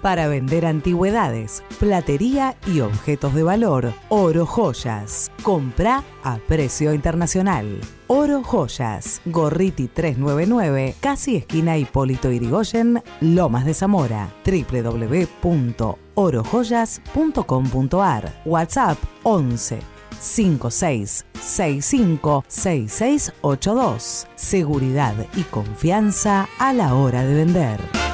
para vender antigüedades, platería y objetos de valor. Oro Joyas. Compra a precio internacional. Oro Joyas. Gorriti 399, casi esquina Hipólito Irigoyen, Lomas de Zamora. www.orojoyas.com.ar. WhatsApp 11 5665 6682. Seguridad y confianza a la hora de vender.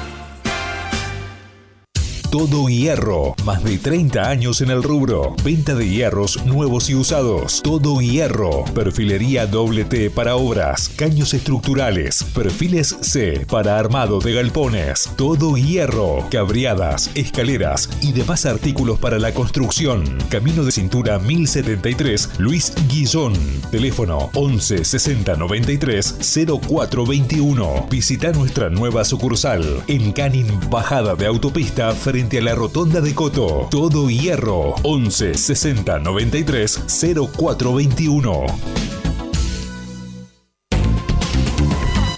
Todo Hierro. Más de 30 años en el rubro. Venta de hierros nuevos y usados. Todo Hierro. Perfilería doble T para obras. Caños estructurales. Perfiles C para armado de galpones. Todo Hierro. Cabriadas, escaleras y demás artículos para la construcción. Camino de cintura 1073 Luis Guillón. Teléfono 11 60 93 0421. Visita nuestra nueva sucursal en Canin Bajada de Autopista frente a la Rotonda de Coto. Todo Hierro 11 60 93 0421.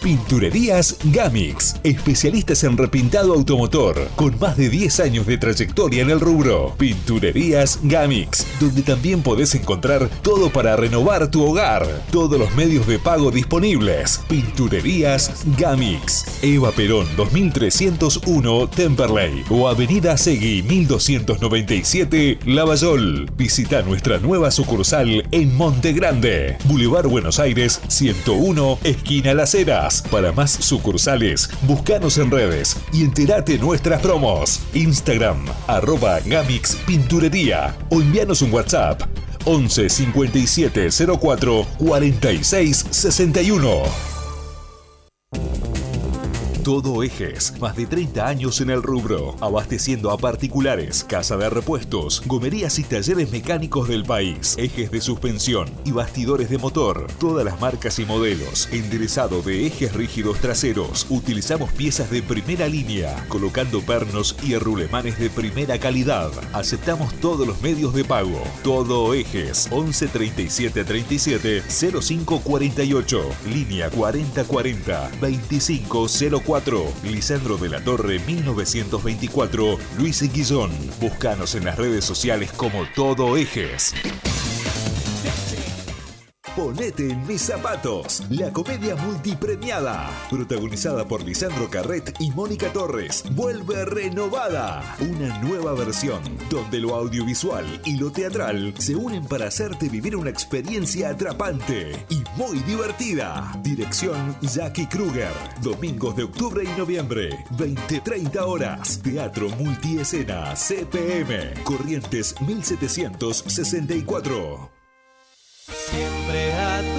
Pinturerías Gamix, especialistas en repintado automotor, con más de 10 años de trayectoria en el rubro. Pinturerías Gamix, donde también podés encontrar todo para renovar tu hogar. Todos los medios de pago disponibles. Pinturerías Gamix. Eva Perón 2301 Temperley o Avenida Segui 1297 Lavallol. Visita nuestra nueva sucursal en Monte Grande, Boulevard Buenos Aires 101, esquina Las Heras. Para más sucursales, búscanos en redes y entérate nuestras promos. Instagram, arroba Gamix Pinturería o envíanos un WhatsApp 11 57 04 46 61. Todo Ejes, más de 30 años en el rubro, abasteciendo a particulares, casa de repuestos, gomerías y talleres mecánicos del país, ejes de suspensión y bastidores de motor, todas las marcas y modelos, enderezado de ejes rígidos traseros, utilizamos piezas de primera línea, colocando pernos y rulemanes de primera calidad, aceptamos todos los medios de pago, Todo Ejes, 11 37 37 05 48, línea 4040 2504 Lisandro de la Torre 1924, Luis Guillón. Búscanos en las redes sociales como Todo Ejes. Ponete en mis zapatos, la comedia multipremiada, protagonizada por Lisandro Carret y Mónica Torres, vuelve renovada. Una nueva versión, donde lo audiovisual y lo teatral se unen para hacerte vivir una experiencia atrapante y muy divertida. Dirección Jackie Kruger, domingos de octubre y noviembre, 20-30 horas. Teatro Multiescena, CPM, Corrientes 1764. Siempre a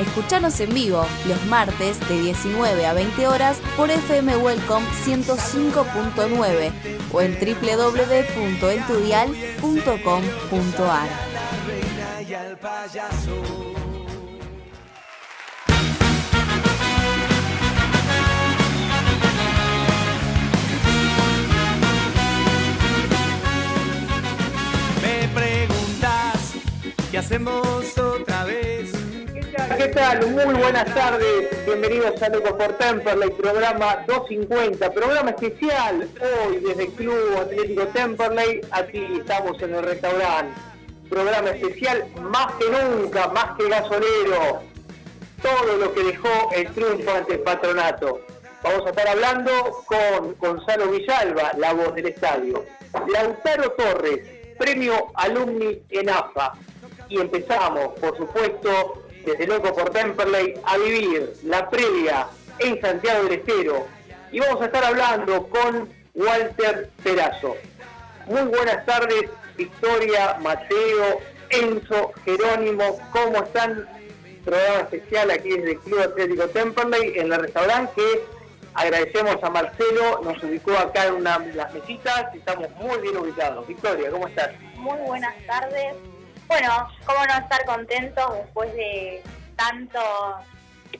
Escuchanos en vivo los martes de 19 a 20 horas por FM Welcome 105.9 o en www.entudial.com.ar. Me preguntas qué hacemos. ¿Qué tal? Muy buenas tardes. Bienvenidos a Loco por Temperley, programa 250, programa especial hoy desde el Club Atlético Temperley. Aquí estamos en el restaurante. Programa especial más que nunca, más que gasolero. Todo lo que dejó el triunfo ante el patronato. Vamos a estar hablando con Gonzalo Villalba, la voz del estadio. Lautaro Torres, premio Alumni en AFA. Y empezamos, por supuesto, desde Loco por Temperley a vivir la previa en Santiago del Estero. Y vamos a estar hablando con Walter Perazo. Muy buenas tardes, Victoria, Mateo, Enzo, Jerónimo, ¿cómo están? Programa especial aquí desde Club Atlético Temperley en el restaurante que agradecemos a Marcelo, nos ubicó acá en una las mesitas estamos muy bien ubicados. Victoria, ¿cómo estás? Muy buenas tardes. Bueno, cómo no estar contentos después de tanto,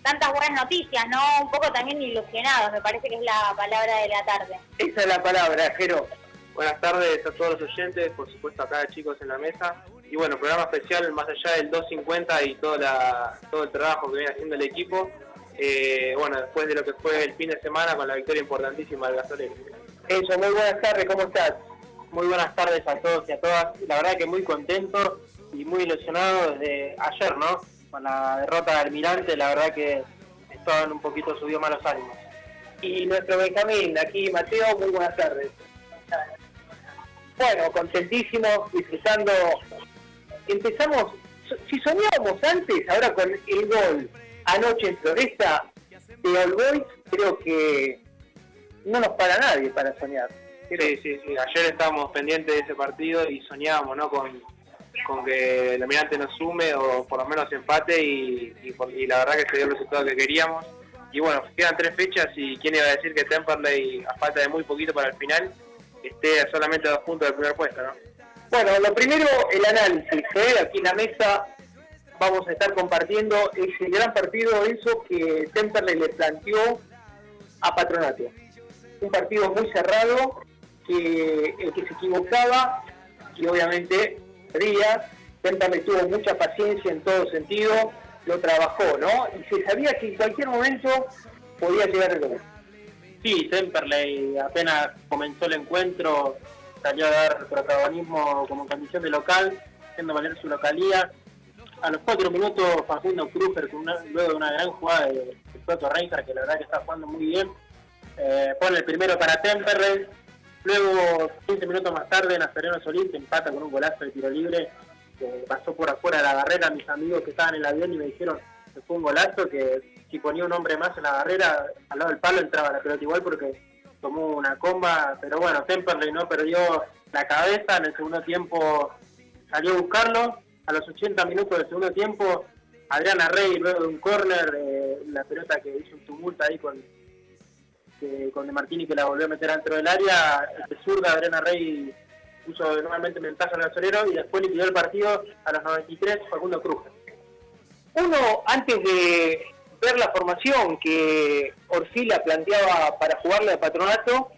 tantas buenas noticias, ¿no? Un poco también ilusionados, me parece que es la palabra de la tarde. Esa es la palabra, Jero. Buenas tardes a todos los oyentes, por supuesto acá chicos en la mesa. Y bueno, programa especial más allá del 250 y toda la, todo el trabajo que viene haciendo el equipo. Eh, bueno, después de lo que fue el fin de semana con la victoria importantísima del gasolero. Eso, muy buenas tardes, ¿cómo estás? Muy buenas tardes a todos y a todas. La verdad que muy contento y muy ilusionado desde ayer, ¿no? Con la derrota del Almirante, la verdad que estaban un poquito subidos malos ánimos. Y nuestro Benjamín, aquí Mateo, muy buenas tardes. Bueno, contentísimos, disfrutando. Empezamos, si soñábamos antes, ahora con el gol anoche en Floresta de All Boys, creo que no nos para nadie para soñar. Sí, sí, sí. Ayer estábamos pendientes de ese partido y soñábamos, ¿no? Con, con que el Almirante nos sume o por lo menos empate y, la verdad que se dio el resultado que queríamos. Y bueno, quedan tres fechas y quién iba a decir que Temperley, a falta de muy poquito para el final, esté solamente a dos puntos del primer puesto, ¿no? Bueno, lo primero, el análisis. ¿eh? Aquí en la mesa vamos a estar compartiendo ese gran partido, eso que Temperley le planteó a Patronato. Un partido muy cerrado, que el que se equivocaba, y obviamente Díaz, Temperley tuvo mucha paciencia en todo sentido, lo trabajó, ¿no? Y se sabía que en cualquier momento podía llegar el gol. Sí, Temperley apenas comenzó el encuentro, salió a dar protagonismo como condición de local, haciendo valer su localía. A los cuatro minutos Facundo Kruger, con una- luego de una gran jugada de, de Toto que la verdad que está jugando muy bien, eh, pone el primero para Temperley. Luego, 15 minutos más tarde, Nazareno Solís empata con un golazo de tiro libre que pasó por afuera de la barrera. Mis amigos que estaban en el avión y me dijeron que fue un golazo, que si ponía un hombre más en la barrera, al lado del palo entraba la pelota igual porque tomó una comba. Pero bueno, Temperley no perdió la cabeza. En el segundo tiempo salió a buscarlo. A los 80 minutos del segundo tiempo, Adriana Rey, luego de un córner, eh, la pelota que hizo un tumulto ahí con, que- con De Martini que la volvió a meter dentro del área, de zurda Adriana Rey puso nuevamente ventaja al gasolero y después liquidó el partido a los 93 Facundo Cruz. Uno, antes de ver la formación que Orfila planteaba para jugarle a Patronato,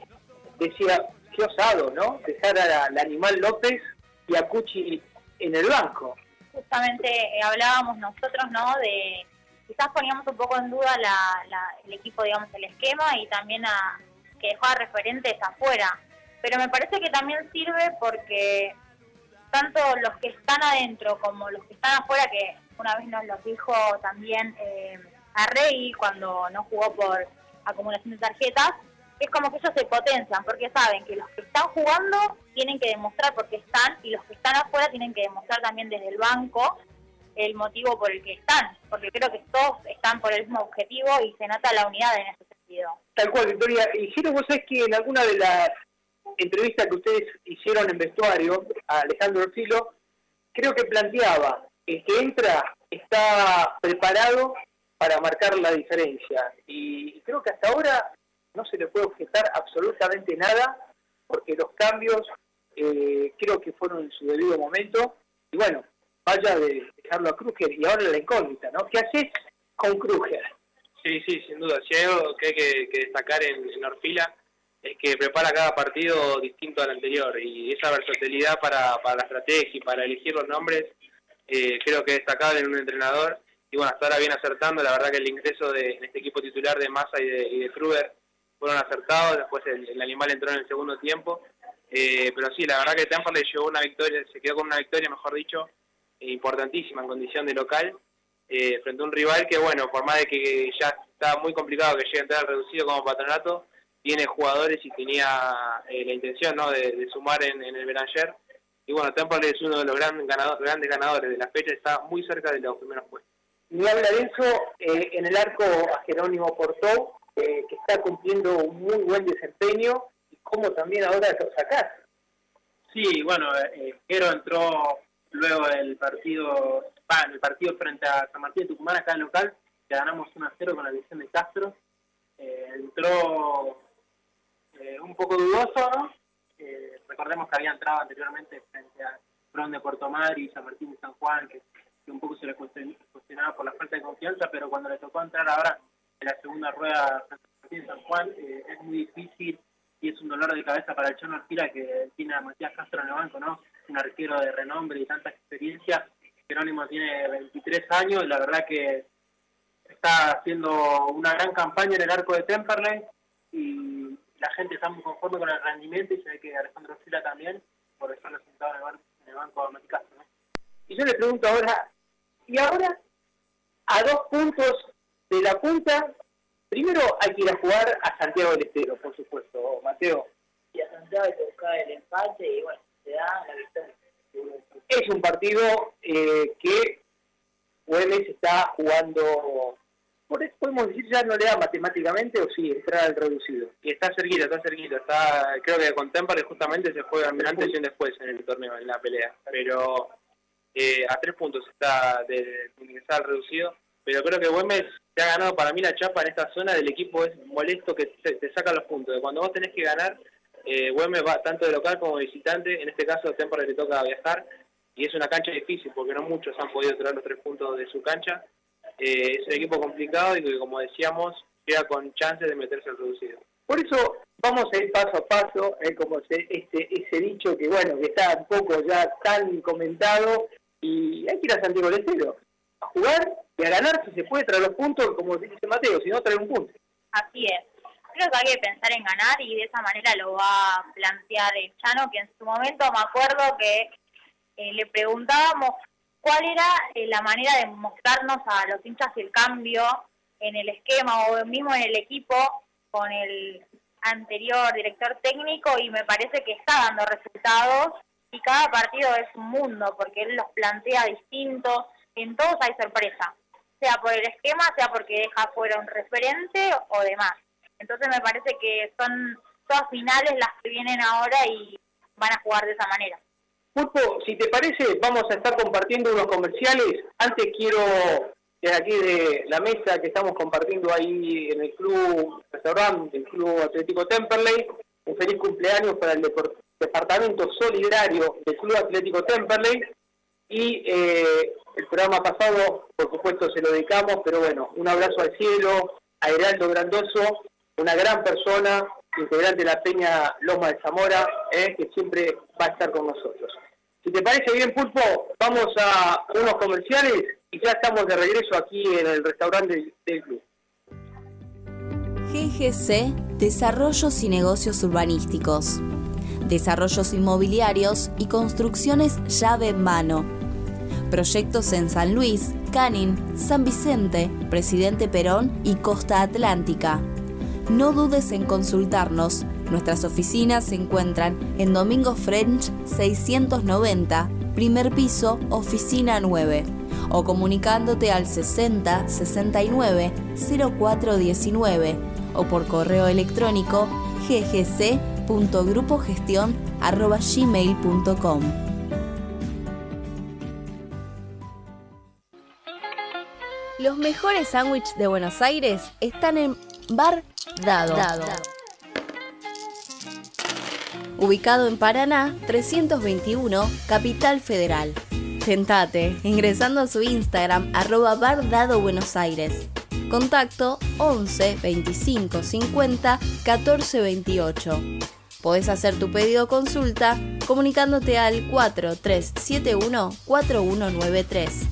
decía, qué osado, ¿no? Dejar a la animal López y a Cuchi en el banco. Justamente eh, hablábamos nosotros, ¿no? De quizás poníamos un poco en duda la- la- el equipo, digamos, el esquema y también a que dejó a referentes afuera. Pero me parece que también sirve porque tanto los que están adentro como los que están afuera, que una vez nos los dijo también eh, a Rey cuando no jugó por acumulación de tarjetas, es como que ellos se potencian porque saben que los que están jugando tienen que demostrar por qué están y los que están afuera tienen que demostrar también desde el banco el motivo por el que están, porque creo que todos están por el mismo objetivo y se nota la unidad en ese sentido. Tal cual, Victoria. Y Giro, vos sabés que en alguna de las entrevistas que ustedes hicieron en vestuario a Alejandro Orfilo, creo que planteaba, el que entra está preparado para marcar la diferencia. Y creo que hasta ahora no se le puede objetar absolutamente nada, porque los cambios eh, creo que fueron en su debido momento. Y bueno, vaya de dejarlo a Kruger y ahora la incógnita, ¿no? ¿Qué haces con Kruger? Sí, sí, sin duda. Si hay algo que hay que, destacar en, en, Orfila es que prepara cada partido distinto al anterior y esa versatilidad para, para la estrategia y para elegir los nombres eh, creo que es destacable en un entrenador y bueno, hasta ahora viene acertando. La verdad que el ingreso de en este equipo titular de Massa y de, y Kruger fueron acertados. Después el, animal entró en el segundo tiempo. Eh, pero sí, la verdad que Tampa le llevó una victoria, se quedó con una victoria, mejor dicho, importantísima en condición de local, eh, frente a un rival que, bueno, por más de que ya está muy complicado que llegue a entrar reducido como patronato, tiene jugadores y tenía eh, la intención ¿no? de, sumar en, el Beranger. Y bueno, Temple es uno de los grandes ganadores, grandes ganadores de la fecha, está muy cerca de los primeros puestos. Ni habla de eso eh, en el arco a Jerónimo Porto, que está cumpliendo un muy buen desempeño, y cómo también ahora lo sacás. Sí, bueno, eh, Jero entró luego del partido, el partido frente a San Martín de Tucumán, acá en local, que ganamos 1 a 0 con la división de Castro. Eh, entró eh, un poco dudoso, ¿no? Eh, recordemos que había entrado anteriormente frente a Bron de Puerto Madrid San Martín de San Juan, que, un poco se le cuestionaba por la falta de confianza, pero cuando le tocó entrar ahora en la segunda rueda frente a San Martín de San Juan, es muy difícil y es un dolor de cabeza para el Chano Arquila que tiene a Matías Castro en el banco, ¿no? Un arquero de renombre y tanta experiencia. Jerónimo tiene 23 años y la verdad que está haciendo una gran campaña en el arco de Temperley y la gente está muy conforme con el rendimiento y se que Alejandro Sila también por estar sentado en el, banco, de Matías Castro, ¿no? Y yo le pregunto ahora, ¿y ahora a dos puntos de la punta Primero hay que ir a jugar a Santiago del Estero, por supuesto, Mateo. Y a Santiago hay que buscar el empate y bueno, se. Es un partido eh, que Güemes está jugando, podemos decir ya no le da matemáticamente o sí, entrar al reducido. Y está cerquita, está cerquita, está, creo que con Tempare justamente se juega antes y después en el torneo, en la pelea, pero eh, a tres puntos está de, ingresar reducido, pero creo que Güemes te ha ganado para mí la chapa en esta zona del equipo es molesto que te, saca los puntos. Cuando vos tenés que ganar, eh, Güemes va tanto de local como visitante, en este caso Tempore le toca viajar y es una cancha difícil porque no muchos han podido traer los tres puntos de su cancha. Eh, es un equipo complicado y que como decíamos queda con chances de meterse al reducido. Por eso vamos a ir paso a paso, eh, como se, este, ese dicho que bueno, que está un poco ya tan comentado y hay que ir a Santiago del Estero a jugar y a ganar si se puede traer los puntos, como dice Mateo, si no traer un punto. Así es. Creo que hay que pensar en ganar y de esa manera lo va a plantear el Chano, que en su momento me acuerdo que eh, le preguntábamos cuál era eh, la manera de mostrarnos a los hinchas el cambio en el esquema o mismo en el equipo con el anterior director técnico y me parece que está dando resultados y cada partido es un mundo porque él los plantea distintos, en todos hay sorpresa, sea por el esquema, sea porque deja fuera un referente o demás. Entonces me parece que son todas finales las que vienen ahora y van a jugar de esa manera. Pulpo, si te parece, vamos a estar compartiendo unos comerciales. Antes quiero, desde aquí de la mesa que estamos compartiendo ahí en el club restaurante, el club Atlético Temperley, un feliz cumpleaños para el departamento solidario del Club Atlético Temperley. Y eh, el programa pasado, por supuesto, se lo dedicamos, pero bueno, un abrazo al cielo, a Heraldo Grandoso, una gran persona, integrante de la Peña Loma de Zamora, eh, que siempre va a estar con nosotros. Si te parece bien, Pulpo, vamos a unos comerciales y ya estamos de regreso aquí en el restaurante del club. GGC, Desarrollos y Negocios Urbanísticos. Desarrollos inmobiliarios y construcciones llave en mano. Proyectos en San Luis, Canin, San Vicente, Presidente Perón y Costa Atlántica no dudes en consultarnos. Nuestras oficinas se encuentran en Domingo French 690, primer piso, oficina 9, o comunicándote al 60 69 04 19 o por correo electrónico ggc.grupogestion.gmail.com. Los mejores sándwiches de Buenos Aires están en Bar Dado. Ubicado en Paraná 321, Capital Federal. Tentate ingresando a su Instagram arroba Bar Buenos Aires. Contacto 11 25 50 14 28. Podés hacer tu pedido o consulta comunicándote al 4371 4193.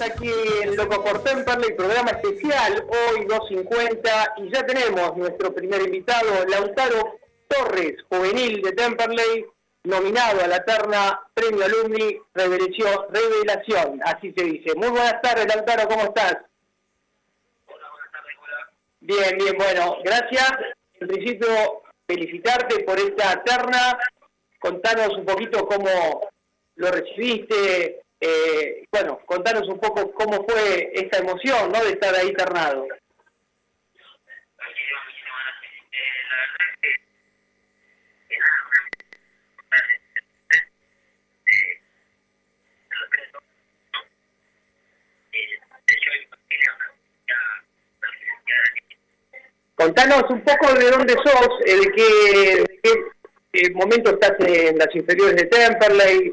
Aquí en Loco por Temperley, programa especial, hoy 2.50, y ya tenemos nuestro primer invitado, Lautaro Torres, juvenil de Temperley, nominado a la terna Premio Alumni Revelación, así se dice. Muy buenas tardes, Lautaro, ¿cómo estás? Bien, bien, bueno, gracias. En principio, felicitarte por esta terna. Contanos un poquito cómo lo recibiste. Eh, bueno, contanos un poco cómo fue esta emoción, ¿no? De estar ahí ternado. Contanos un poco de dónde sos, eh, de qué, de qué momento estás en las inferiores de Temperley,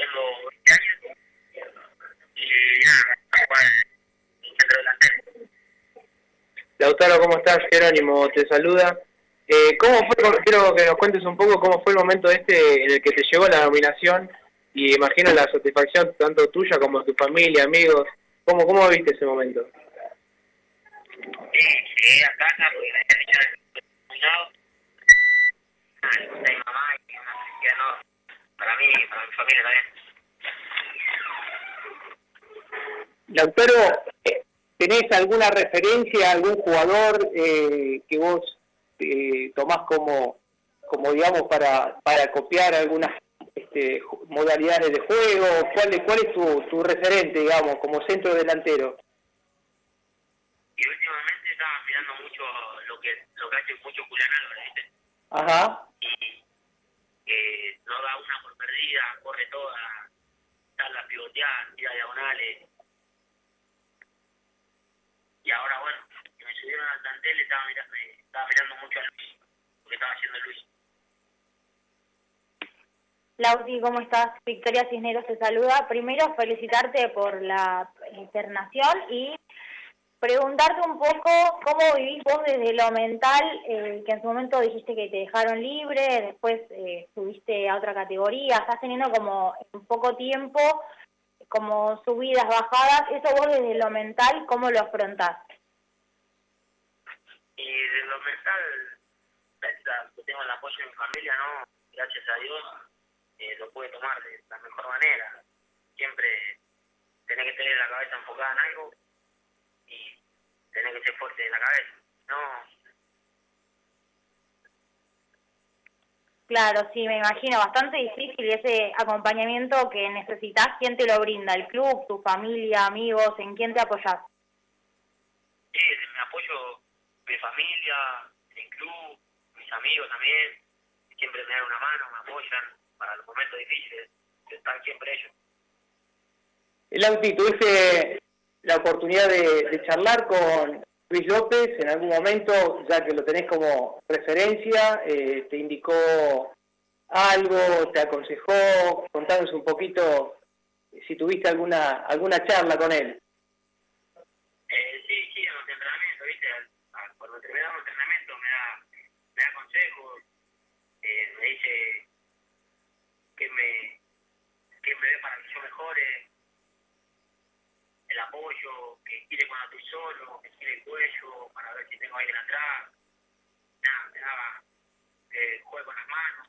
tengo 20 años y nada, centro delantero. Lautaro, ¿cómo estás? Jerónimo te saluda. Eh, ¿Cómo fue, quiero que nos cuentes un poco cómo fue el momento este en el que te llegó la nominación y imagino la satisfacción tanto tuya como de tu familia, amigos. ¿Cómo, cómo viste ese momento? Sí, llegué a casa porque me habían dicho que nominado. Ah, mi mamá y mamá me decía no, para mí y para mi familia también. Lautaro, eh, ¿tenés alguna referencia, algún jugador eh, que vos eh, tomás como, como digamos, para, para copiar algunas este, modalidades de juego? ¿Cuál, cuál es tu, tu referente, digamos, como centro delantero? Y últimamente estaba mirando mucho lo que, lo que hace mucho Julián Álvarez, ¿viste? Ajá. Y que no da una por perdida, corre toda, la pivoteada, tira diagonales. Y ahora, bueno, que me subieron al plantel, estaba mirando, estaba mirando mucho a Luis, lo que estaba haciendo Luis. Lauti, ¿cómo estás? Victoria Cisneros te saluda. Primero, felicitarte por la internación y preguntarte un poco cómo vivís vos desde lo mental, eh, que en su momento dijiste que te dejaron libre, después eh, subiste a otra categoría, estás teniendo como en poco tiempo como subidas, bajadas, eso vos desde lo mental, ¿cómo lo afrontás? Y desde lo mental, tengo el apoyo de mi familia, ¿no? Gracias a Dios, eh, lo pude tomar de la mejor manera. Siempre tenés que tener la cabeza enfocada en algo y tenés que ser fuerte en la cabeza. No. Claro, sí, me imagino, bastante difícil ese acompañamiento que necesitas. ¿Quién te lo brinda? ¿El club, tu familia, amigos? ¿En quién te apoyas? Sí, me apoyo mi familia, el club, mis amigos también. Siempre me dan una mano, me apoyan para los momentos difíciles. Están siempre ellos. El Auti, tuviste la oportunidad de, charlar con Luis López en algún momento, ya que lo tenés como referencia, eh, te indicó algo, te aconsejó, contanos un poquito si tuviste alguna alguna charla con él. Eh, sí, sí, en los entrenamientos, ¿viste? Cuando terminamos el entrenamiento me da, me da consejos, eh, me dice que me, que me ve para que yo mejore, el apoyo, que quiere cuando estoy solo, que quiere el cuello para ver si tengo alguien atrás. Nada, me daba que juegue con las manos.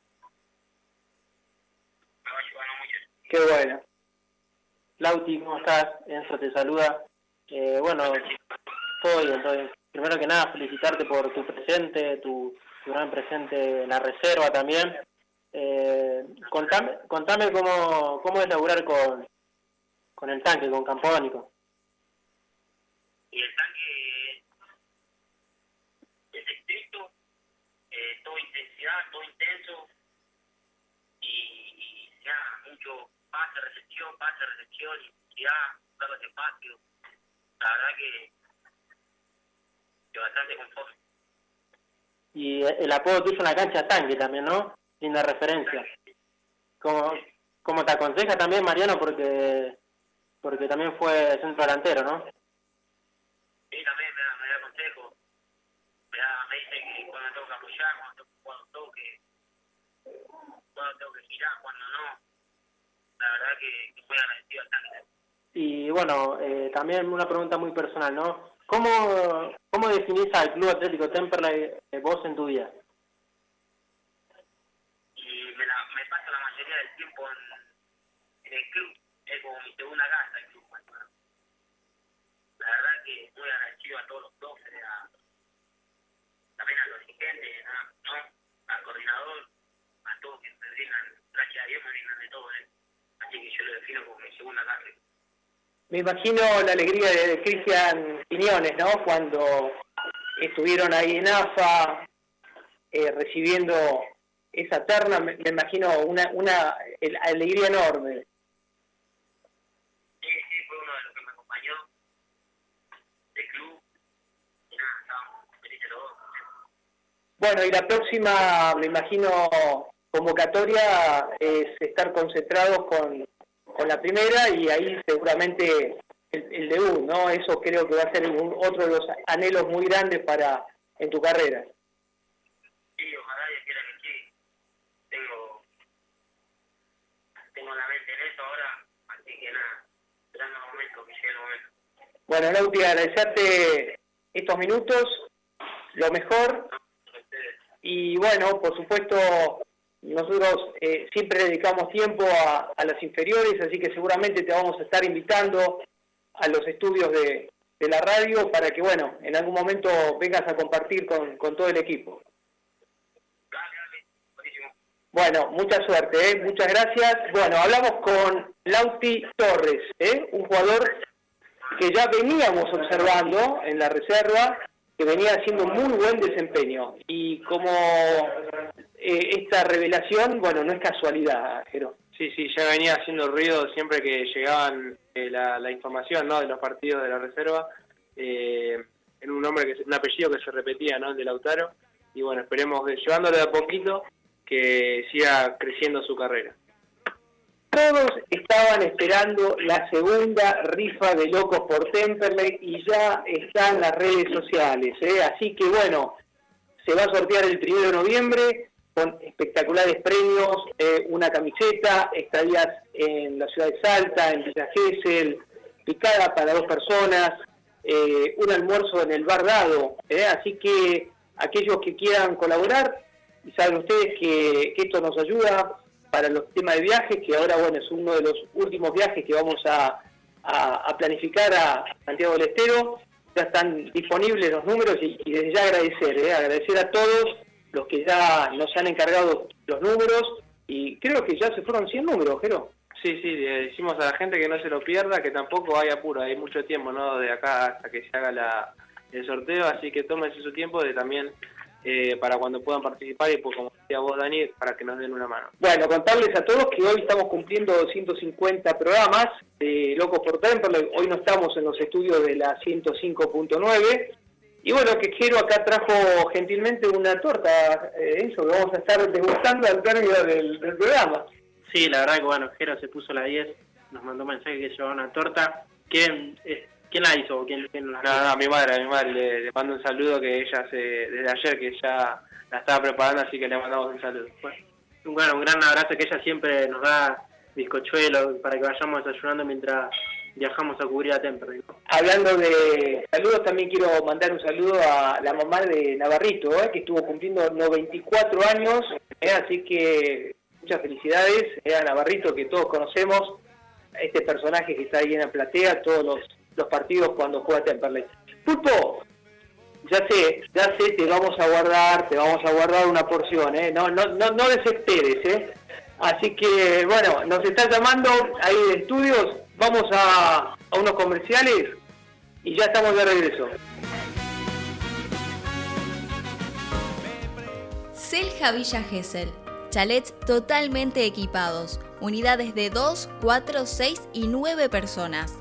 Me va ayudando mucho. Qué bueno. Lauti, ¿cómo estás? Enzo te saluda. Eh, bueno, todo bien, todo bien. Primero que nada, felicitarte por tu presente, tu, tu gran presente en la reserva también. Eh, contame, contame cómo, cómo es laburar con, con el tanque, con Campónico. Y el tanque es estricto, eh, todo intensidad, todo intenso y, ya mucho pase, recepción, pase, recepción, intensidad, buscar los espacios. La verdad que, que bastante conforme. Y el apodo tuyo en la cancha tanque también, ¿no? Linda referencia. ¿Cómo, cómo te aconseja también Mariano? Porque porque también fue centro delantero, ¿no? Sí, también me da, me da consejo. Me, da, me dice que cuando tengo que apoyar, cuando, cuando tengo que cuando tengo que girar, cuando no. La verdad que, que muy agradecido al tanque. Y bueno, eh, también una pregunta muy personal, ¿no? ¿Cómo, cómo definís al Club Atlético Temperley eh, vos en tu vida? Y me, la, me paso la mayoría del tiempo en, en el club es como mi segunda casa club hermano. La verdad que muy agradecido a todos los profes, a, también a los dirigentes, ¿no? al coordinador, a todos que me brindan, gracias a Dios me brindan de todo, ¿eh? así que yo lo defino como mi segunda casa. Me imagino la alegría de Cristian Piñones, ¿no? Cuando estuvieron ahí en AFA eh, recibiendo esa terna, me, me imagino una, una alegría enorme. Bueno, y la próxima, me imagino, convocatoria es estar concentrados con, con la primera y ahí seguramente el, el, debut, ¿no? Eso creo que va a ser un, otro de los anhelos muy grandes para en tu carrera. Sí, ojalá y quiera que sí. Tengo, tengo la mente en eso ahora, así que nada, esperando el momento, que llegue el momento. Bueno, Lauti, agradecerte estos minutos, lo mejor y bueno, por supuesto, nosotros eh, siempre dedicamos tiempo a, a, las inferiores, así que seguramente te vamos a estar invitando a los estudios de, de la radio para que, bueno, en algún momento vengas a compartir con, con todo el equipo. Bueno, mucha suerte, ¿eh? muchas gracias. Bueno, hablamos con Lauti Torres, ¿eh? un jugador que ya veníamos observando en la reserva, que venía haciendo muy buen desempeño. Y como eh, esta revelación, bueno, no es casualidad, Jero. Sí, sí, ya venía haciendo ruido siempre que llegaban eh, la, información ¿no? de los partidos de la reserva. Eh, en un nombre, que un apellido que se repetía, ¿no? El de Lautaro. Y bueno, esperemos, llevándole de a poquito, que siga creciendo su carrera. Todos estaban esperando la segunda rifa de Locos por Temperley y ya está en las redes sociales. ¿eh? Así que bueno, se va a sortear el 1 de noviembre con espectaculares premios, eh, una camiseta, estadías en la ciudad de Salta, en Villa Gesell, picada para dos personas, eh, un almuerzo en el bar dado. ¿eh? Así que aquellos que quieran colaborar, y saben ustedes que, esto nos ayuda para los temas de viajes, que ahora bueno es uno de los últimos viajes que vamos a, a, planificar a Santiago del Estero. Ya están disponibles los números y, y desde ya agradecer, ¿eh? agradecer a todos los que ya nos han encargado los números y creo que ya se fueron 100 números, Jero. Sí, sí, le decimos a la gente que no se lo pierda, que tampoco hay apuro, hay mucho tiempo, ¿no? De acá hasta que se haga la, el sorteo, así que tómense su tiempo de también eh, para cuando puedan participar y pues como decía vos, Dani, para que nos den una mano. Bueno, contarles a todos que hoy estamos cumpliendo 250 programas de Locos por Temple, hoy no estamos en los estudios de la 105.9, y bueno, que quiero acá trajo gentilmente una torta, eh, eso que vamos a estar degustando al término del, del, programa. Sí, la verdad que bueno, Jero se puso la 10, nos mandó un mensaje que llevaba una torta. ¿Quién, eh, ¿quién la hizo? ¿Quién, quién la no, no, a mi madre, a mi madre le, le, mando un saludo que ella se, desde ayer que ya la estaba preparando, así que le mandamos un saludo. Bueno, un gran abrazo que ella siempre nos da bizcochuelos para que vayamos desayunando mientras viajamos a cubrir a Temperley. ¿no? Hablando de saludos, también quiero mandar un saludo a la mamá de Navarrito, ¿eh? que estuvo cumpliendo 94 años, ¿eh? así que muchas felicidades ¿eh? a Navarrito, que todos conocemos, este personaje que está ahí en la platea, todos los, los partidos cuando juega Temperley. Pulpo, ya sé, ya sé, te vamos a guardar, te vamos a guardar una porción, ¿eh? no, no, no, no desesperes, ¿eh? Así que, bueno, nos está llamando ahí de estudios, vamos a, a unos comerciales y ya estamos de regreso. Selja Villa Gesell. Chalets totalmente equipados. Unidades de 2, 4, 6 y 9 personas.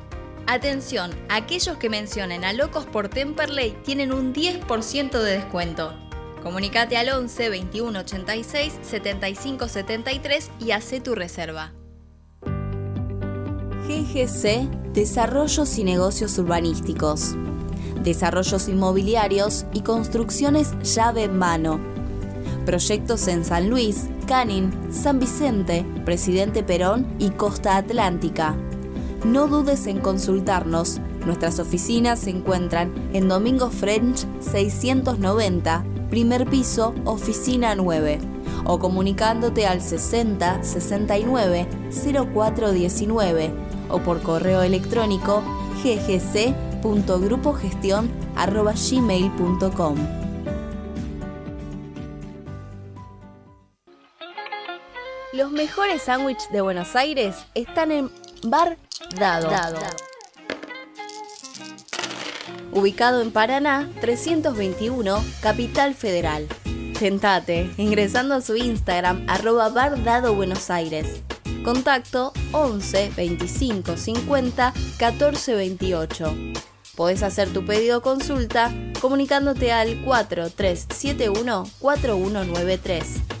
Atención, aquellos que mencionen a Locos por Temperley tienen un 10% de descuento. Comunicate al 11 21 86 75 73 y hace tu reserva. GGC Desarrollos y Negocios Urbanísticos. Desarrollos inmobiliarios y construcciones llave en mano. Proyectos en San Luis, Canin, San Vicente, Presidente Perón y Costa Atlántica no dudes en consultarnos. Nuestras oficinas se encuentran en Domingo French 690, primer piso, oficina 9, o comunicándote al 60 69 0419 o por correo electrónico ggc.grupogestion.gmail.com. Los mejores sándwiches de Buenos Aires están en Bar Dado. Ubicado en Paraná, 321, Capital Federal. Tentate ingresando a su Instagram arroba Bardado Buenos Aires. Contacto 11 25 50 14 28. Podés hacer tu pedido o consulta comunicándote al 4371 4193.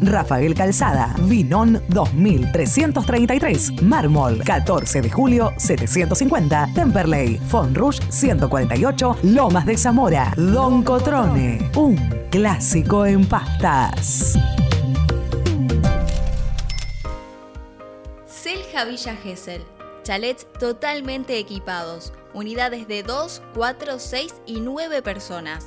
Rafael Calzada, Vinón 2333, Mármol 14 de julio 750, Temperley, Fonrush 148, Lomas de Zamora, Don Cotrone, un clásico en pastas. Selja Villa Gesell. Chalets totalmente equipados. Unidades de 2, 4, 6 y 9 personas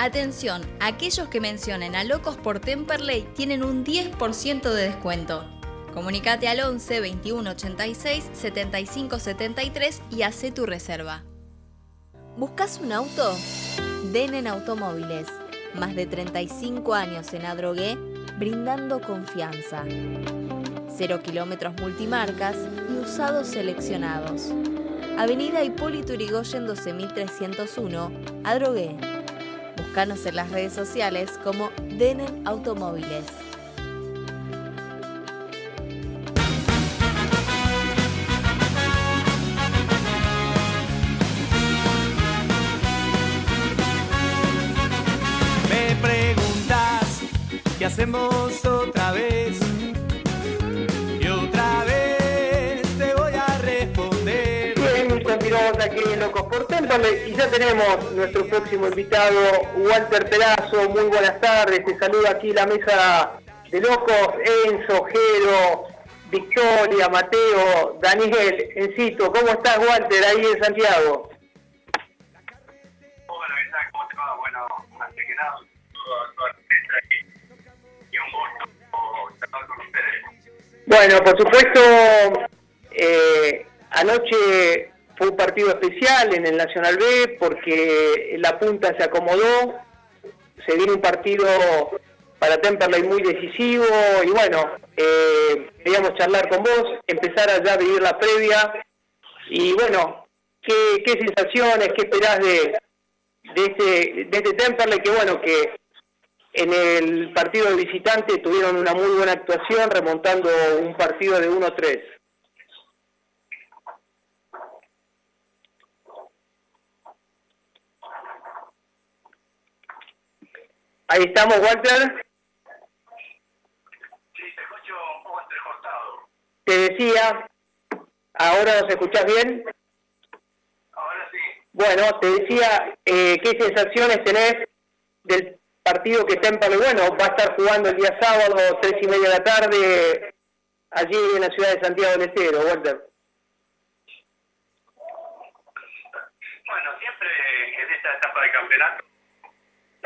Atención, aquellos que mencionen a Locos por Temperley tienen un 10% de descuento. Comunicate al 11 21 86 75 73 y hace tu reserva. ¿Buscas un auto? Denen Automóviles. Más de 35 años en Adrogué, brindando confianza. Cero kilómetros multimarcas y usados seleccionados. Avenida Hipólito Yrigoyen 12301, Adrogué. Búscanos en las redes sociales como Denen Automóviles. Me preguntas qué hacemos otra vez. Y ya tenemos nuestro próximo invitado, Walter Perazo. Muy buenas tardes, te saluda aquí la mesa de Locos, Enzo, Jero, Victoria, Mateo, Daniel, Encito. ¿Cómo estás, Walter, ahí en Santiago? Hola, ¿qué tal? ¿Cómo te va? Bueno, antes que nada, y un gusto estar con ustedes. Bueno, por supuesto, eh, anoche fue un partido especial en el Nacional B porque la punta se acomodó, se viene un partido para Temperley muy decisivo y bueno, eh, queríamos charlar con vos, empezar a ya vivir la previa y bueno, ¿qué, qué sensaciones, qué esperás de, de, este, de este Temperley que bueno, que en el partido de visitante tuvieron una muy buena actuación remontando un partido de 1-3. Ahí estamos, Walter. Te decía, ¿ahora nos escuchás bien? Ahora sí. Bueno, te decía, eh, ¿qué sensaciones tenés del partido que Temperley, bueno, va a estar jugando el día sábado, tres y media de la tarde, allí en la ciudad de Santiago del Estero, Walter? Bueno, siempre en esta etapa de campeonato,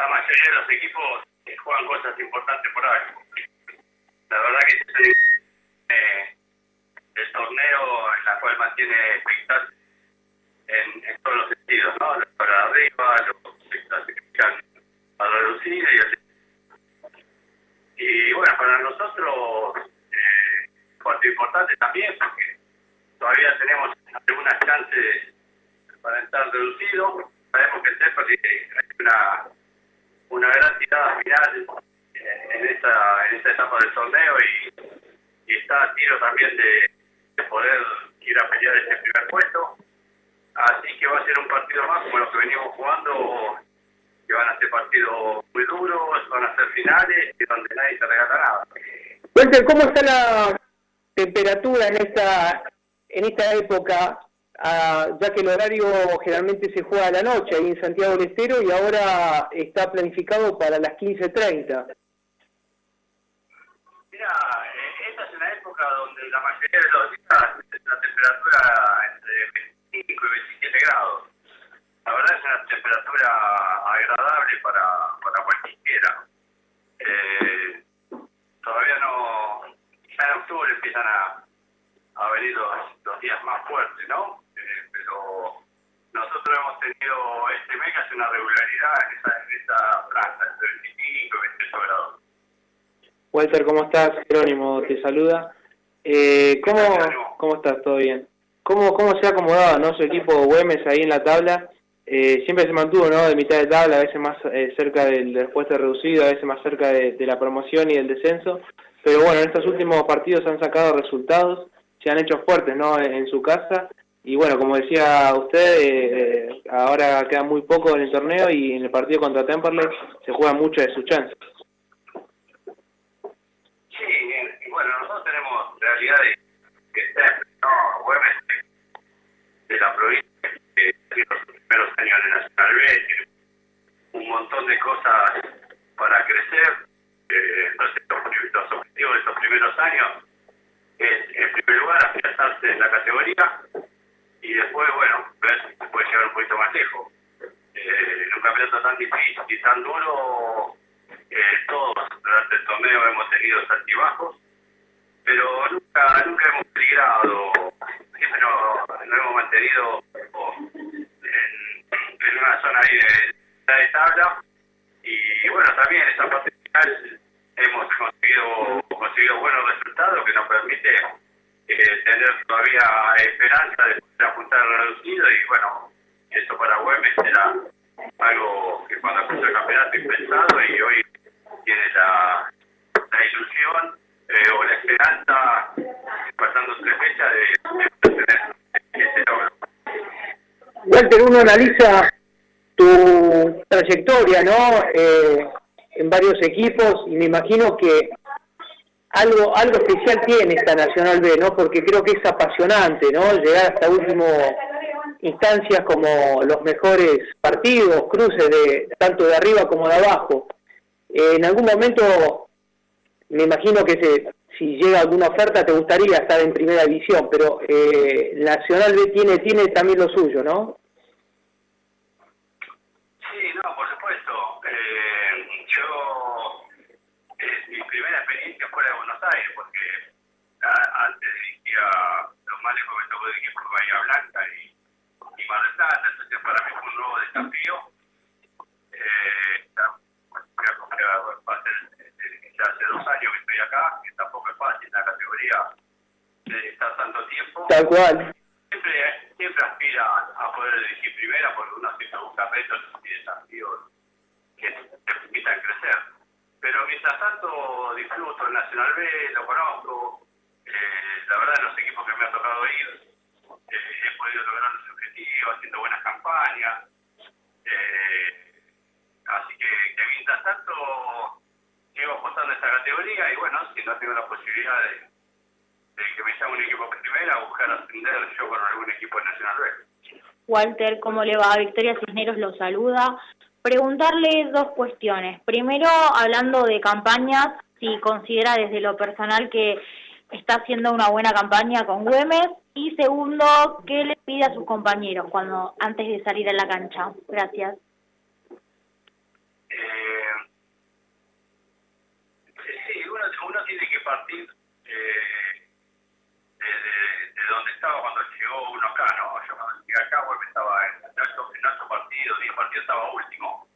la mayoría de los equipos juegan cosas importantes por ahí. La verdad que es eh, el torneo en la cual mantiene expectativas en, todos los sentidos, ¿no? Para arriba, los que clasifican a reducir y, y bueno, para nosotros eh, importante también porque todavía tenemos algunas chances para estar reducido. Sabemos que el TEPA tiene una, una gran tirada final en esta, en esta etapa del torneo y, está a tiro también de, de poder ir a pelear ese primer puesto. Así que va a ser un partido más como los que venimos jugando, que van a ser partidos muy duros, van a ser finales y donde nadie se regala nada. Walter, ¿cómo está la temperatura en esta en esta época? Ah, ya que el horario generalmente se juega a la noche ahí en Santiago del Estero y ahora está planificado para las 15.30. Mira, eh, esta es una época donde la mayoría de los días la temperatura entre 25 y 27 grados. La verdad es una temperatura agradable para, para cualquiera. Eh, todavía no, ya en octubre empiezan a, a venir los, los días más fuertes, ¿no? Eh, pero nosotros hemos tenido este mes casi una regularidad en esa, en esa franja, entre 25 y 28 grados. Walter, ¿cómo estás? Jerónimo te saluda. Eh, ¿cómo, ¿Cómo estás? ¿Todo bien? ¿Cómo, cómo se ha acomodado ¿no? su equipo Güemes ahí en la tabla? Eh, siempre se mantuvo ¿no? de mitad de tabla, a veces más eh, cerca del, del puesto reducido, a veces más cerca de, de, la promoción y del descenso. Pero bueno, en estos últimos partidos han sacado resultados, se han hecho fuertes ¿no? en, su casa. Y bueno, como decía usted, eh, ahora queda muy poco en el torneo y en el partido contra Temperley se juega mucho de sus chances. Sí, bueno, nosotros tenemos realidades que no, Güemes de la provincia, que los primeros años en Nacional B, un montón de cosas para crecer. Eh, los objetivos de estos primeros años en primer lugar, afianzarse en la categoría y después, bueno, ver si se puede llegar un poquito más lejos. Eh, en un campeonato tan difícil y tan duro, eh, todos durante el torneo hemos tenido altibajos, pero nunca nunca hemos peligrado, siempre nos, hemos mantenido en, en, una zona ahí de, tabla y bueno, también esa parte final hemos conseguido, conseguido buenos resultados que nos permite eh, tener todavía esperanza de poder apuntar al reducido y bueno, eso para Güemes era algo que cuando empezó el campeonato impensado y hoy tiene la, la ilusión eh, o la esperanza, faltando tres fechas, de, de tener ese logro. Walter, uno analiza tu trayectoria, ¿no? Eh, en varios equipos y me imagino que algo algo especial tiene esta Nacional B, ¿no? Porque creo que es apasionante, ¿no? Llegar hasta último instancias como los mejores partidos, cruces de tanto de arriba como de abajo. Eh, en algún momento me imagino que se, si llega alguna oferta te gustaría estar en primera división, pero eh, Nacional B tiene tiene también lo suyo, ¿no? Sí, no, por supuesto. Eh, yo, es mi primera experiencia fuera de Buenos Aires, porque a, antes dirigía los más lejos me tocó de equipo de Bahía Blanca y, y Mar del Plata, entonces para mí fue un nuevo desafío. Eh, va a ser, ya hace dos años que estoy acá, que tampoco es fácil la categoría de estar tanto tiempo. Tal cual. Siempre, siempre aspira a poder dirigir primera porque uno siempre busca retos y desafíos que te permitan crecer. Pero mientras tanto disfruto el Nacional B, lo conozco, eh, la verdad los equipos que me ha tocado ir, eh, he podido lograr los objetivos, haciendo buenas campañas. Eh, así que, mientras tanto sigo apostando esta categoría y bueno, si no tengo la posibilidad de, de que me llame un equipo primera, buscar ascender yo con algún equipo de Nacional B. Walter, ¿cómo le va? Victoria Cisneros lo saluda. Preguntarle dos cuestiones. Primero, hablando de campañas, si considera desde lo personal que está haciendo una buena campaña con Güemes. Y segundo, ¿qué le pide a sus compañeros cuando antes de salir a la cancha? Gracias. Eh, sí, uno, tiene que partir eh, de, de, donde estaba cuando llegó uno acá, ¿no? Yo cuando llegué acá, pues estaba en ocho, partidos, 10 partidos estaba último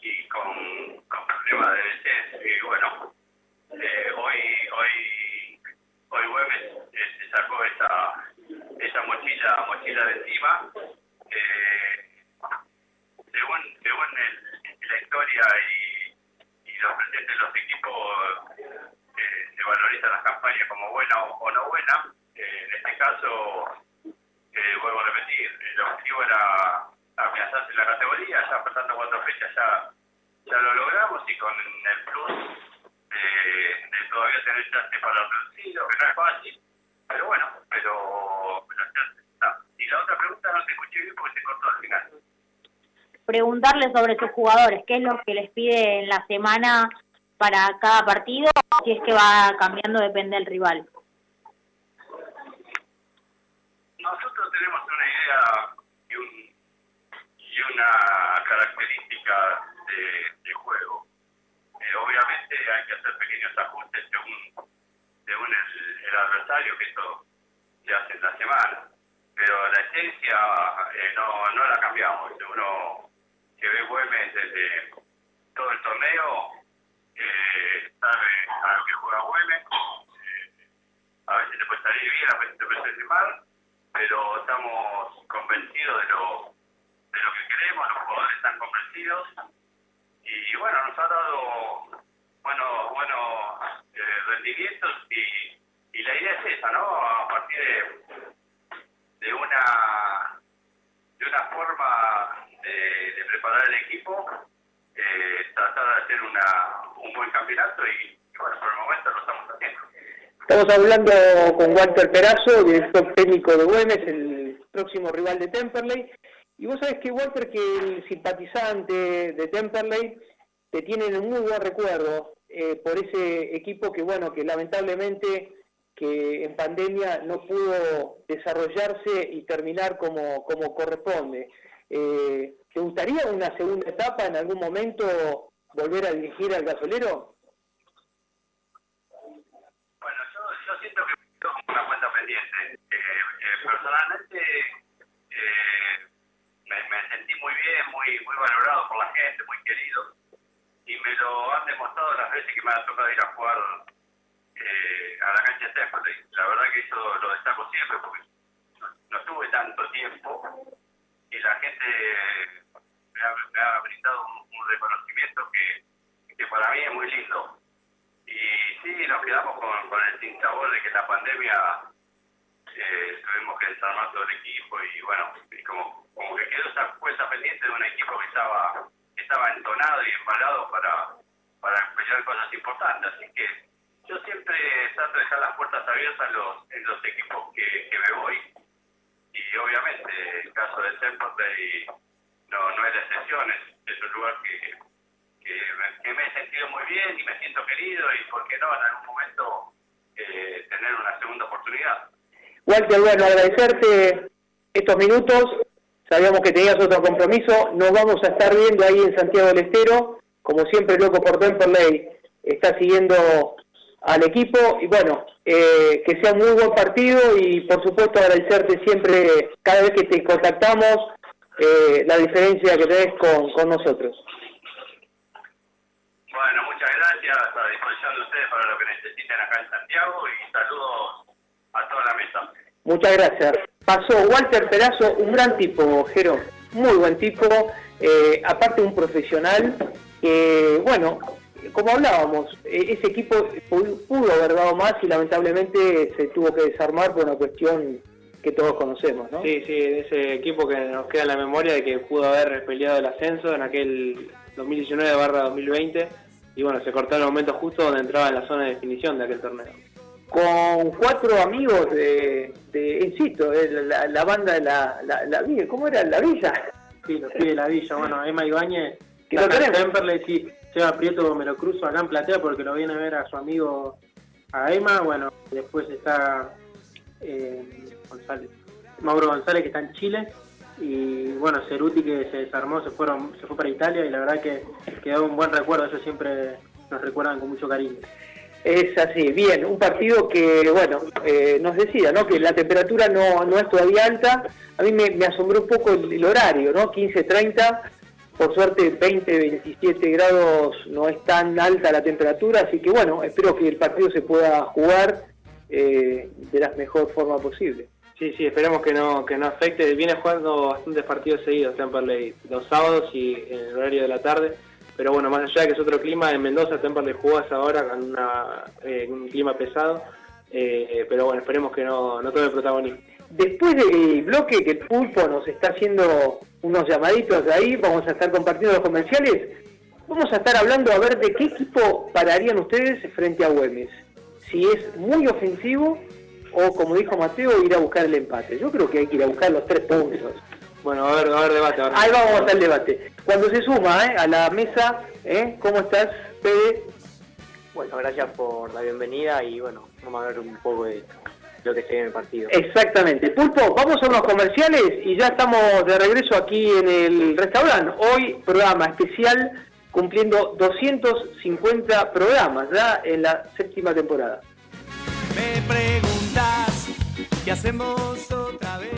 y con, con problemas de descenso. Y bueno, eh, hoy, hoy, hoy Güemes eh, se sacó esa, esa mochila, mochila de encima. Eh, según según el, la historia y, y los presentes de los equipos, eh, se valorizan las campañas como buenas o, no buenas. Eh, en este caso, eh, vuelvo a repetir, el objetivo era afianzarse en la categoría, ya pasando cuatro fechas ya, ya lo logramos y con el plus de, de todavía tener chance para el reducido, que no es fácil, pero bueno, pero, pero chance está. Y la otra pregunta no te escuché bien porque se cortó al final. Preguntarle sobre sus jugadores, ¿qué es lo que les pide en la semana para cada partido? Si es que va cambiando, depende del rival. Nosotros tenemos una idea y, un, y una característica de, de juego. Que hacer pequeños ajustes según, según el, el, adversario, que esto se hace en la semana. Pero la esencia eh, no, no la cambiamos. Uno que ve Güemes desde todo el torneo eh, sabe a lo que juega Güemes. Eh, a veces te puede salir bien, a veces te puede salir mal, pero estamos convencidos de lo, de lo que queremos, los jugadores están convencidos y bueno, nos ha dado bueno, bueno eh, rendimientos y, y la idea es esa, ¿no? A partir de, de una de una forma de, de preparar el equipo, eh, tratar de hacer una, un buen campeonato y, bueno, por el momento lo estamos haciendo. Estamos hablando con Walter Perazo, director técnico de Güemes, el próximo rival de Temperley. Y vos sabés que Walter, que el simpatizante de Temperley te tiene un muy buen recuerdo eh, por ese equipo que, bueno, que lamentablemente que en pandemia no pudo desarrollarse y terminar como, como corresponde. Eh, ¿Te gustaría una segunda etapa en algún momento volver a dirigir al gasolero? Bueno, yo, yo siento que tengo una cuenta pendiente. Eh, eh, personalmente me, me, sentí muy bien, muy muy valorado por la gente, muy querido. Y me lo han demostrado las veces que me ha tocado ir a jugar eh, a la cancha de Temperley. La verdad que eso lo destaco siempre porque no, no tuve tanto tiempo y la gente me ha, me ha brindado un, reconocimiento que, que para mí es muy lindo. Y sí, nos quedamos con, con el sinsabor de que la pandemia eh, tuvimos que desarmar todo el equipo y bueno, y como, como que quedó esa cuenta pendiente de un equipo que estaba, estaba entonado y embalado para, para pelear cosas importantes. Así que yo siempre trato de dejar las puertas abiertas los, en los equipos que, que me voy y obviamente el caso de Temperley no, no es de excepción, es, es un lugar que, que, me, que, me, he sentido muy bien y me siento querido y por qué no en algún momento eh, tener una segunda oportunidad. Walter, bueno, agradecerte estos minutos, sabíamos que tenías otro compromiso, nos vamos a estar viendo ahí en Santiago del Estero, como siempre loco por Temperley está siguiendo al equipo y bueno, eh, que sea un muy buen partido y por supuesto agradecerte siempre cada vez que te contactamos eh, la diferencia que tenés con, con nosotros. Bueno, muchas gracias, a disposición de ustedes para lo que necesiten acá en Santiago y saludos a toda la mesa. Muchas gracias. Pasó Walter Perazo, un gran tipo, Jero, muy buen tipo, eh, aparte un profesional que, bueno, como hablábamos, ese equipo pudo haber dado más y lamentablemente se tuvo que desarmar por una cuestión que todos conocemos, ¿no? Sí, sí, ese equipo que nos queda en la memoria de que pudo haber peleado el ascenso en aquel 2019 barra 2020 y bueno, se cortó el momento justo donde entraba en la zona de definición de aquel torneo. Con cuatro amigos de, de insisto, de la, la banda de la, la, la Villa, ¿cómo era? ¿La Villa? Sí, los pibes de la villa, bueno, Emma Ibáñez, Que lo. Temperley, sí, Seba Prieto me lo cruzo acá en Platea porque lo viene a ver a su amigo, a Emma, bueno, después está eh, González, Mauro González que está en Chile, y bueno, Ceruti que se desarmó, se fueron, se fue para Italia y la verdad que quedó un buen recuerdo, ellos siempre nos recuerdan con mucho cariño. Es así, bien, un partido que, bueno, eh, nos decía, ¿no? Que la temperatura no, no es todavía alta. A mí me, asombró un poco el, el horario, ¿no? 15.30, por suerte 20, 27 grados no es tan alta la temperatura, así que bueno, espero que el partido se pueda jugar eh, de la mejor forma posible. Sí, sí, esperemos que no que no afecte. Viene jugando bastantes partidos seguidos Temperley, los sábados y en el horario de la tarde. Pero bueno, más allá de que es otro clima, en Mendoza Temperley jugó a esa hora con una, eh, un clima pesado. Eh, pero bueno, esperemos que no, no tome protagonismo. Después del bloque que el pulpo nos está haciendo unos llamaditos de ahí, vamos a estar compartiendo los comerciales. Vamos a estar hablando a ver de qué equipo pararían ustedes frente a Güemes. Si es muy ofensivo o, como dijo Mateo, ir a buscar el empate. Yo creo que hay que ir a buscar los tres puntos. Bueno, a ver, a ver debate. a ver. Ahí vamos al debate. Cuando se suma ¿eh? a la mesa, ¿eh? ¿cómo estás, Pede? Bueno, gracias por la bienvenida y bueno, vamos a ver un poco de lo que se en el partido. Exactamente. Pulpo, vamos a unos comerciales y ya estamos de regreso aquí en el restaurante. Hoy programa especial cumpliendo 250 programas ya en la séptima temporada. Me preguntas qué hacemos otra vez.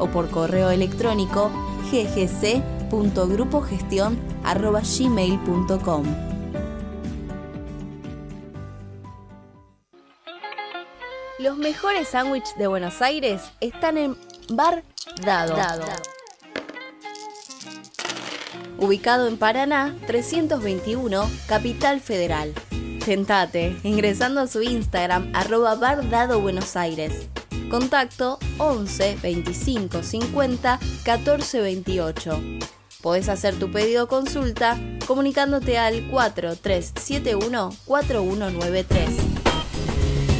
o por correo electrónico ggc.grupogestion.gmail.com. Los mejores sándwiches de Buenos Aires están en Bar Dado. Ubicado en Paraná 321, Capital Federal. Tentate ingresando a su Instagram arroba Bar Dado Buenos Aires. Contacto 11 25 50 14 28. Podés hacer tu pedido consulta comunicándote al 4371 4193.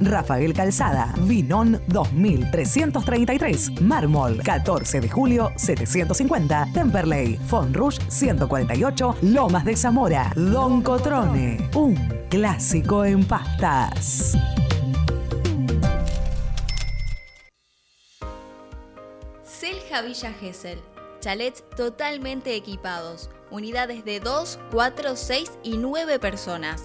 Rafael Calzada, Vinón 2333, Mármol 14 de julio 750, Temperley, Fonrush 148, Lomas de Zamora, Don Cotrone, un clásico en pastas. Selja Villa Gesell. Chalets totalmente equipados. Unidades de 2, 4, 6 y 9 personas.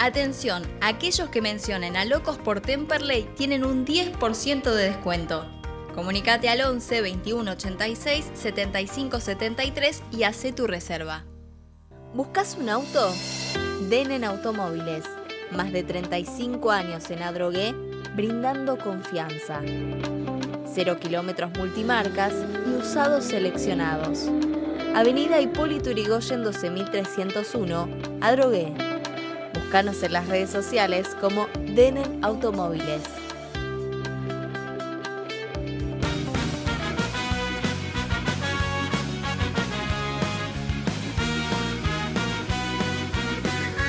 Atención, aquellos que mencionen a Locos por Temperley tienen un 10% de descuento. Comunicate al 11 21 86 75 73 y hace tu reserva. ¿Buscas un auto? Denen Automóviles. Más de 35 años en Adrogué, brindando confianza. Cero kilómetros multimarcas y usados seleccionados. Avenida Hipólito Yrigoyen 12301, Adrogué. Búscanos en las redes sociales como Denen Automóviles.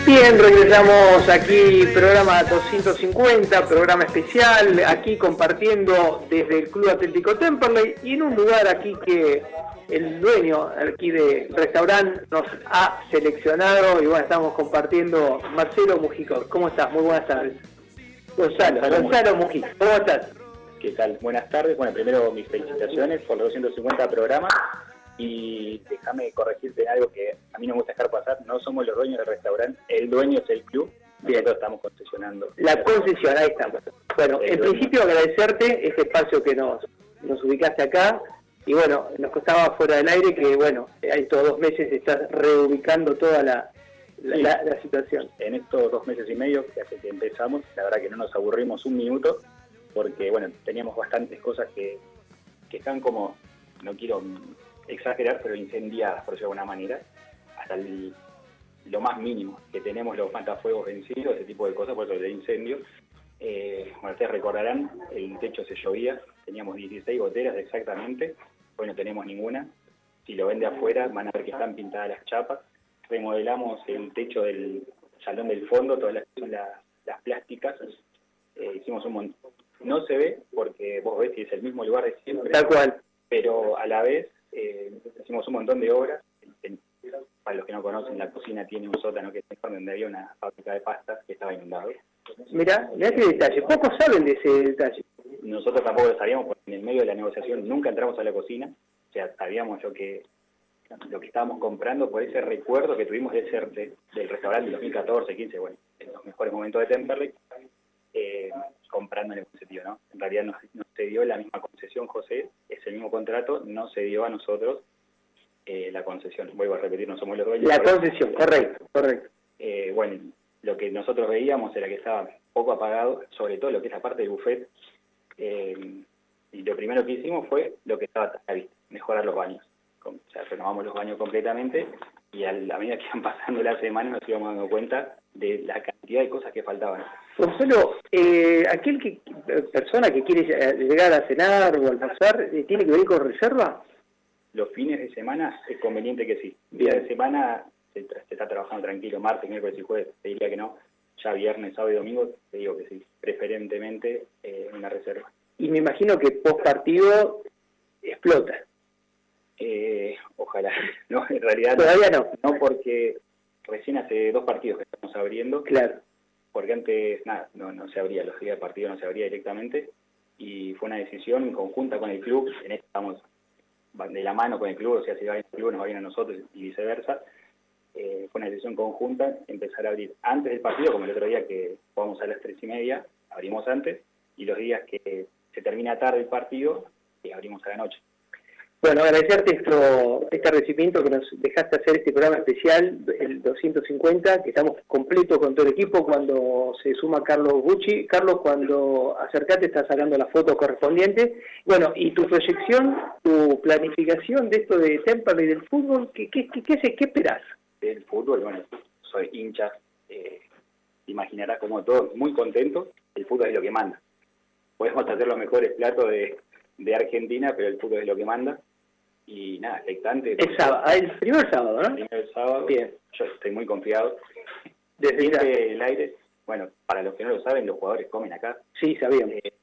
Bien, regresamos aquí, programa 250, programa especial, aquí compartiendo desde el Club Atlético Temperley y en un lugar aquí que el dueño aquí del restaurante nos ha seleccionado y bueno, estamos compartiendo Marcelo Mujico. ¿Cómo estás? Muy buenas tardes. Gonzalo, Gonzalo Mujico, ¿cómo estás? ¿Qué tal? Buenas tardes. Bueno, primero mis felicitaciones por los 250 programas y déjame corregirte en algo que a mí no me gusta dejar pasar. No somos los dueños del restaurante, el dueño es el club. Bien. Nosotros estamos concesionando. La concesión, ahí estamos. Bueno, El en dueño. principio agradecerte este espacio que nos, nos ubicaste acá. Y bueno, nos costaba fuera del aire que, bueno, en estos dos meses estás reubicando toda la, la, Sí. la- la situación. En estos dos meses y medio que hace que empezamos, la verdad que no nos aburrimos un minuto porque, bueno, teníamos bastantes cosas que, que están como, no quiero exagerar, pero incendiadas, por decirlo de alguna manera, hasta el- lo más mínimo, que tenemos los matafuegos vencidos, ese tipo de cosas, por eso de incendio. Eh, bueno, ustedes recordarán, el techo se llovía, teníamos 16 goteras exactamente, hoy no tenemos ninguna. Si lo ven de afuera, van a ver que están pintadas las chapas. Remodelamos el techo del salón del fondo, todas las, las, las plásticas. Eh, hicimos un montón. No se ve porque vos ves que es el mismo lugar de siempre. Tal cual. Pero a la vez eh, hicimos un montón de obras. Para los que no conocen, la cocina tiene un sótano que es donde había una fábrica de pastas que estaba inundado. Mirá, mirá ese detalle. Pocos saben de ese detalle. Nosotros tampoco lo sabíamos porque en el medio de la negociación nunca entramos a la cocina. O sea, sabíamos lo que lo que estábamos comprando por ese recuerdo que tuvimos de de- del restaurante del 2014, 15, bueno, en los mejores momentos de Temperley, eh, comprando en el sentido, ¿no? En realidad nos, nos se dio la misma concesión, José, es el mismo contrato, no se dio a nosotros eh, la concesión. Vuelvo a repetir, no somos los dueños. La concesión, correcto, correcto. eh, bueno, lo que nosotros veíamos era que estaba poco apagado, sobre todo lo que es la parte del buffet. eh, y lo primero que hicimos fue lo que estaba a la vista, mejorar los baños. O sea, renovamos los baños completamente y a la medida que iban pasando las semanas nos íbamos dando cuenta de la cantidad de cosas que faltaban. Gonzalo, eh, aquel que persona que quiere eh, llegar a cenar o almorzar, eh, ¿tiene que venir con reserva? Los fines de semana es conveniente que sí. Día de semana se está trabajando tranquilo, martes, miércoles y jueves, te diría que no. Ya viernes, sábado y domingo, te digo que sí. Preferentemente eh, una reserva. Y me imagino que post partido explota. Eh, ojalá, no, en realidad Todavía no. No, porque recién hace dos partidos que estamos abriendo. Claro. Porque antes, nada, no, no se abría, los días de partido no se abría directamente. Y fue una decisión conjunta con el club, en esto estamos de la mano con el club, o sea, si va bien el club nos va bien a nosotros y viceversa. Eh, fue una decisión conjunta empezar a abrir antes del partido, como el otro día que jugamos a las tres y media, abrimos antes, y los días que se termina tarde el partido, eh, abrimos a la noche. Bueno, agradecerte esto, este recibimiento que nos dejaste hacer este programa especial, el 250, que estamos completos con todo el equipo cuando se suma Carlos Gucci. Carlos, cuando acercate está sacando las fotos correspondientes. Bueno, y tu proyección, tu planificación de esto de Temperley del fútbol, ¿qué, qué, qué, qué, qué esperás? Del fútbol, bueno, soy hincha, eh, imaginarás como todo, muy contento, el fútbol es lo que manda. Podemos hacer los mejores platos de, de Argentina, pero el fútbol es lo que manda y nada, expectante. El, sábado, ah, el primer sábado, ¿no? El primer sábado. Bien. Yo estoy muy confiado. Desde el aire, bueno, para los que no lo saben, los jugadores comen acá. Sí, sabíamos. Eh,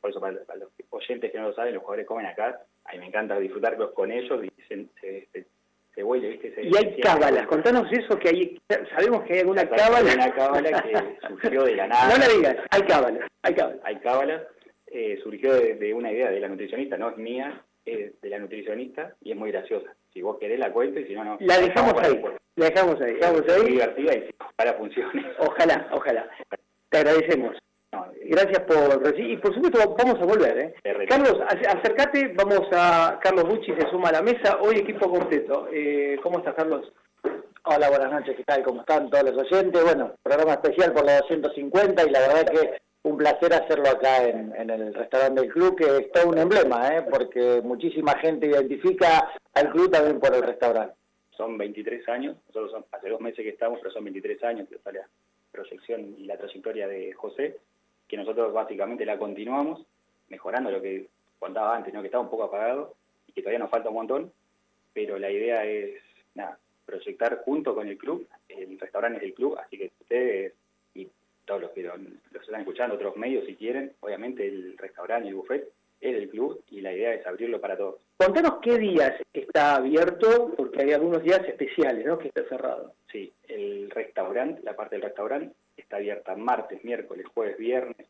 por eso, para, los oyentes que no lo saben, los jugadores comen acá. A mí me encanta disfrutarlos con ellos y se, se, se, se vuelve, ¿viste? Se, y hay cábalas, contanos eso, que hay, sabemos que hay alguna cábala. Hay una cábala que surgió de la nada. No la digas, hay cábalas, hay cábalas. Hay cábalas, eh, surgió de, de una idea de la nutricionista, no es mía, es de la nutricionista y es muy graciosa. Si vos querés la cuento y si no, no. La dejamos ahí, la dejamos ahí, dejamos ahí. Es divertida y ojalá funcione. Ojalá, ojalá. Te agradecemos. Gracias por recibir. Y por supuesto, vamos a volver. ¿eh? Carlos, acércate. Vamos a. Carlos Bucci se suma a la mesa. Hoy equipo completo. Eh, ¿Cómo estás, Carlos? Hola, buenas noches. ¿Qué tal? ¿Cómo están todos los oyentes? Bueno, programa especial por la 250 y la verdad que un placer hacerlo acá en, en, el restaurante del club, que es todo un emblema, ¿eh? porque muchísima gente identifica al club también por el restaurante. Son 23 años, nosotros son, hace dos meses que estamos, pero son 23 años que está la proyección y la trayectoria de José, que nosotros básicamente la continuamos, mejorando lo que contaba antes, ¿no? que estaba un poco apagado y que todavía nos falta un montón, pero la idea es, nada, proyectar junto con el club, el restaurante es del club, así que ustedes todos los que lo, los están escuchando, otros medios si quieren, obviamente el restaurante y el buffet es del club y la idea es abrirlo para todos. Contanos qué días está abierto, porque hay algunos días especiales, ¿no? Que está cerrado. Sí, el restaurante, la parte del restaurante está abierta martes, miércoles, jueves, viernes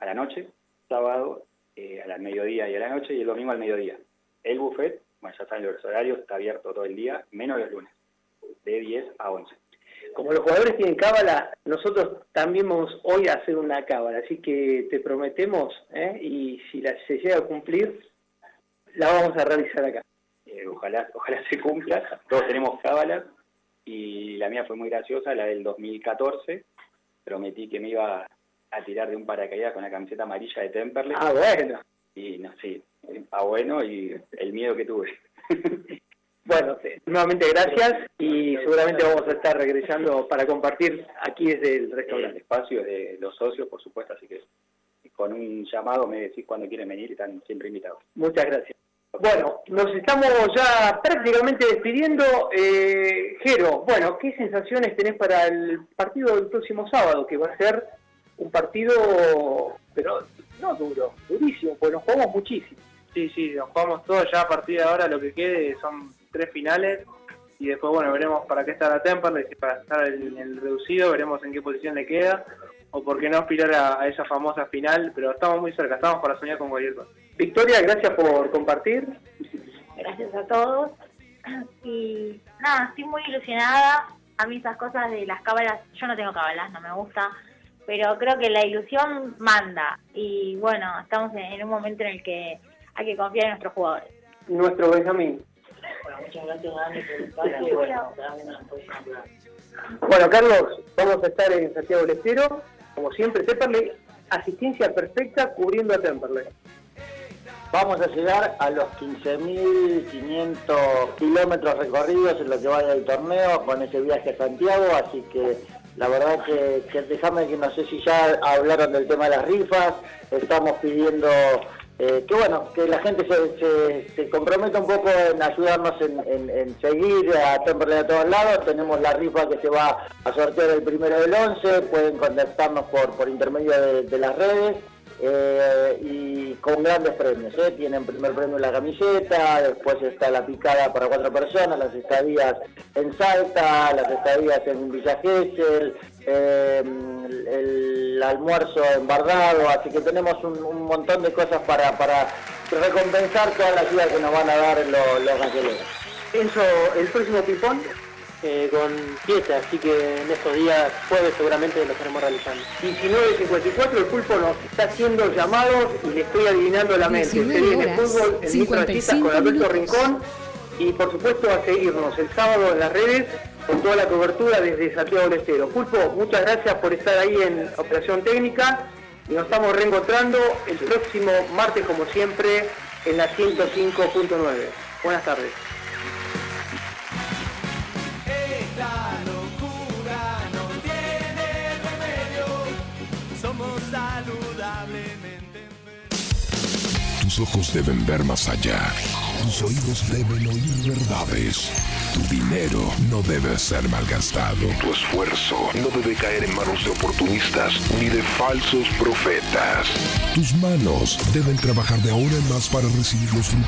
a la noche, sábado eh, a la mediodía y a la noche y el domingo al mediodía. El buffet, bueno, ya saben los horarios, está abierto todo el día, menos los lunes, de 10 a 11 como los jugadores tienen cábala, nosotros también vamos hoy a hacer una cábala, así que te prometemos, ¿eh? y si la, se llega a cumplir, la vamos a realizar acá. Eh, ojalá, ojalá se cumpla, todos tenemos cábala, y la mía fue muy graciosa, la del 2014, prometí que me iba a tirar de un paracaídas con la camiseta amarilla de Temperley. Ah, bueno. Y no, sí, ah, bueno, y el miedo que tuve. Bueno, nuevamente gracias y seguramente vamos a estar regresando para compartir aquí desde el restaurante. El espacio de los socios, por supuesto, así que con un llamado me decís cuando quieren venir y están siempre invitados. Muchas gracias. Bueno, nos estamos ya prácticamente despidiendo. Eh, Jero, bueno, ¿qué sensaciones tenés para el partido del próximo sábado? Que va a ser un partido, pero no duro, durísimo, porque nos jugamos muchísimo. Sí, sí, nos jugamos todo ya a partir de ahora, lo que quede son tres finales y después, bueno, veremos para qué está la Temperley, para estar en el reducido, veremos en qué posición le queda o por qué no aspirar a, esa famosa final, pero estamos muy cerca, estamos para soñar con cualquier cosa. Victoria, gracias por compartir. Gracias a todos. Y nada, estoy muy ilusionada. A mí esas cosas de las cábalas, yo no tengo cábalas, no me gusta, pero creo que la ilusión manda. Y bueno, estamos en un momento en el que hay que confiar en nuestros jugadores. Nuestro Benjamín. Bueno, muchas gracias Dani por el espacio. Bueno, Carlos, vamos a estar en Santiago del Estero, como siempre, Temperley, asistencia perfecta cubriendo a Temperley. Vamos a llegar a los 15.500 kilómetros recorridos en lo que vaya del torneo con ese viaje a Santiago, así que la verdad que, que déjame que no sé si ya hablaron del tema de las rifas, estamos pidiendo eh, que bueno, que la gente se, comprometa un poco en ayudarnos en, seguir a Temperley a todos lados. Tenemos la rifa que se va a sortear el primero del 11, pueden contactarnos por, por intermedio de, las redes. Eh, y con grandes premios, ¿eh? tienen primer premio la camiseta, después está la picada para cuatro personas, las estadías en Salta, las estadías en Villa Gesell, eh, el, almuerzo embardado, así que tenemos un, montón de cosas para, recompensar toda la ayuda que nos van a dar los, los Eso, el próximo pipón. Eh, con fiesta, así que en estos días, jueves seguramente lo estaremos realizando. 19.54, el pulpo nos está haciendo llamados y le estoy adivinando la mente. Se 19 viene horas, fútbol, el micro de citas 55 con Alberto minutos. Rincón y por supuesto a seguirnos el sábado en las redes con toda la cobertura desde Santiago del Estero. Pulpo, muchas gracias por estar ahí en Operación Técnica y nos estamos reencontrando el próximo martes como siempre en la 105.9. Buenas tardes. Tus ojos deben ver más allá. Tus oídos deben oír verdades. Tu dinero no debe ser malgastado. Tu esfuerzo no debe caer en manos de oportunistas ni de falsos profetas. Tus manos deben trabajar de ahora en más para recibir los frutos